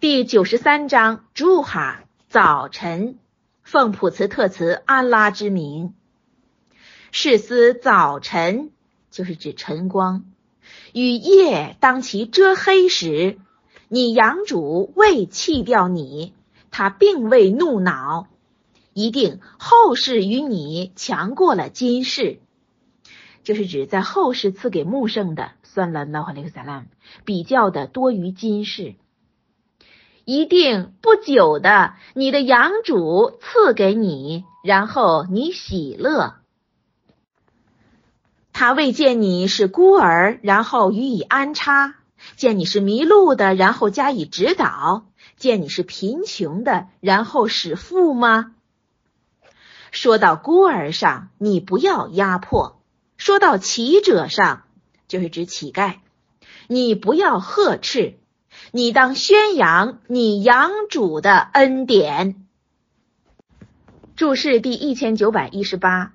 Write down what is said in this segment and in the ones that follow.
第九十三章朱哈早晨，奉普慈特慈安拉之名，是思早晨就是指晨光，与夜当其遮黑时，你养主未弃掉你，他并未怒恼，一定后世与你强过了今世，就是指在后世赐给穆圣的算了拉哈雷克萨拉比较的多于今世。一定不久的，你的养主赐给你，然后你喜乐。他未见你是孤儿，然后予以安插；见你是迷路的，然后加以指导；见你是贫穷的，然后使富吗？说到孤儿上，你不要压迫；说到乞者上，就是指乞丐，你不要呵斥。你当宣扬你养主的恩典。注释第一千九百一十八，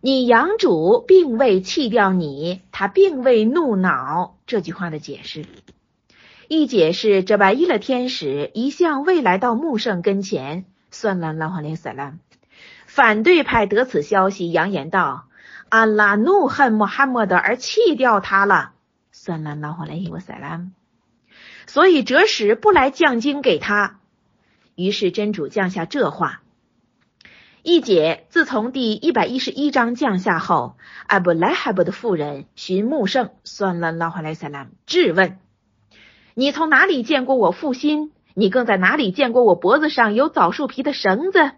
你养主并未弃掉你，他并未怒恼。这句话的解释，一解释这白衣的天使一向未来到穆圣跟前，算了拉哈林萨拉。反对派得此消息，扬言道：“安拉怒恨穆罕默德而弃掉他了。”算了拉哈林瓦萨拉。所以哲使不来降经给他，于是真主降下这话。一解自从第一百一十一章降下后，阿布莱哈布的妇人寻穆圣算了拉哈莱萨拉质问：“你从哪里见过我父心？你更在哪里见过我脖子上有枣树皮的绳子？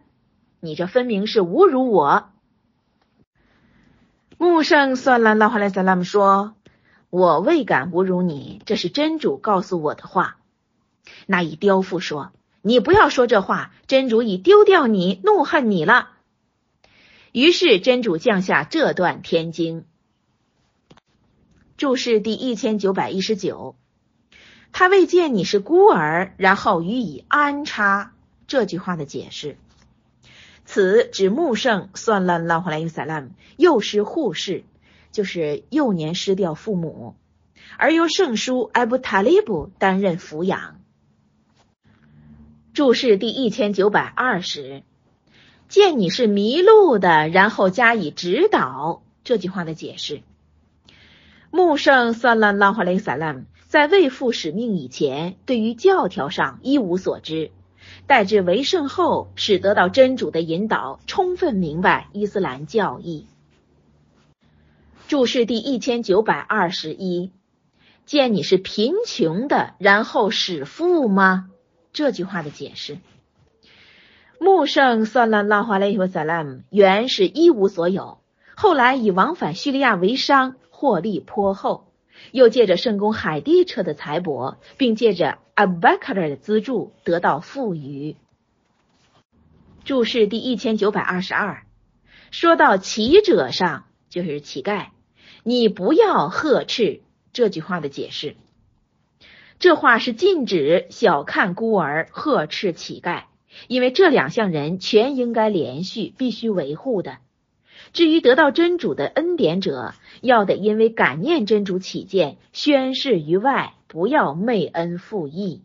你这分明是侮辱我。”穆圣算了拉哈莱萨拉姆说。我未敢侮辱你，这是真主告诉我的话。那一刁妇说：“你不要说这话，真主已丢掉你，怒恨你了。”于是真主降下这段天经。注释第一千九百一十九，他未见你是孤儿，然后予以安插。这句话的解释，此指穆圣算了拉胡莱伊萨拉姆幼师护士。就是幼年失掉父母，而由圣书艾布塔利布担任抚养。注释第一千九百二十，见你是迷路的，然后加以指导。这句话的解释：穆圣算拉拉哈雷萨拉在未负使命以前，对于教条上一无所知，待至为圣后，使得到真主的引导，充分明白伊斯兰教义。注释第一千九百二十一，见你是贫穷的，然后使富吗？这句话的解释，穆圣算了拉华雷和萨拉姆原是一无所有，后来以往返叙利亚为商，获利颇厚，又借着圣公海地车的财帛，并借着阿布巴卡尔的资助，得到富余。注释第一千九百二十二，说到乞者上，就是乞丐。你不要呵斥这句话的解释，这话是禁止小看孤儿、呵斥乞丐，因为这两项人全应该连续，必须维护的。至于得到真主的恩典者，要得因为感念真主起见，宣誓于外，不要昧恩负义。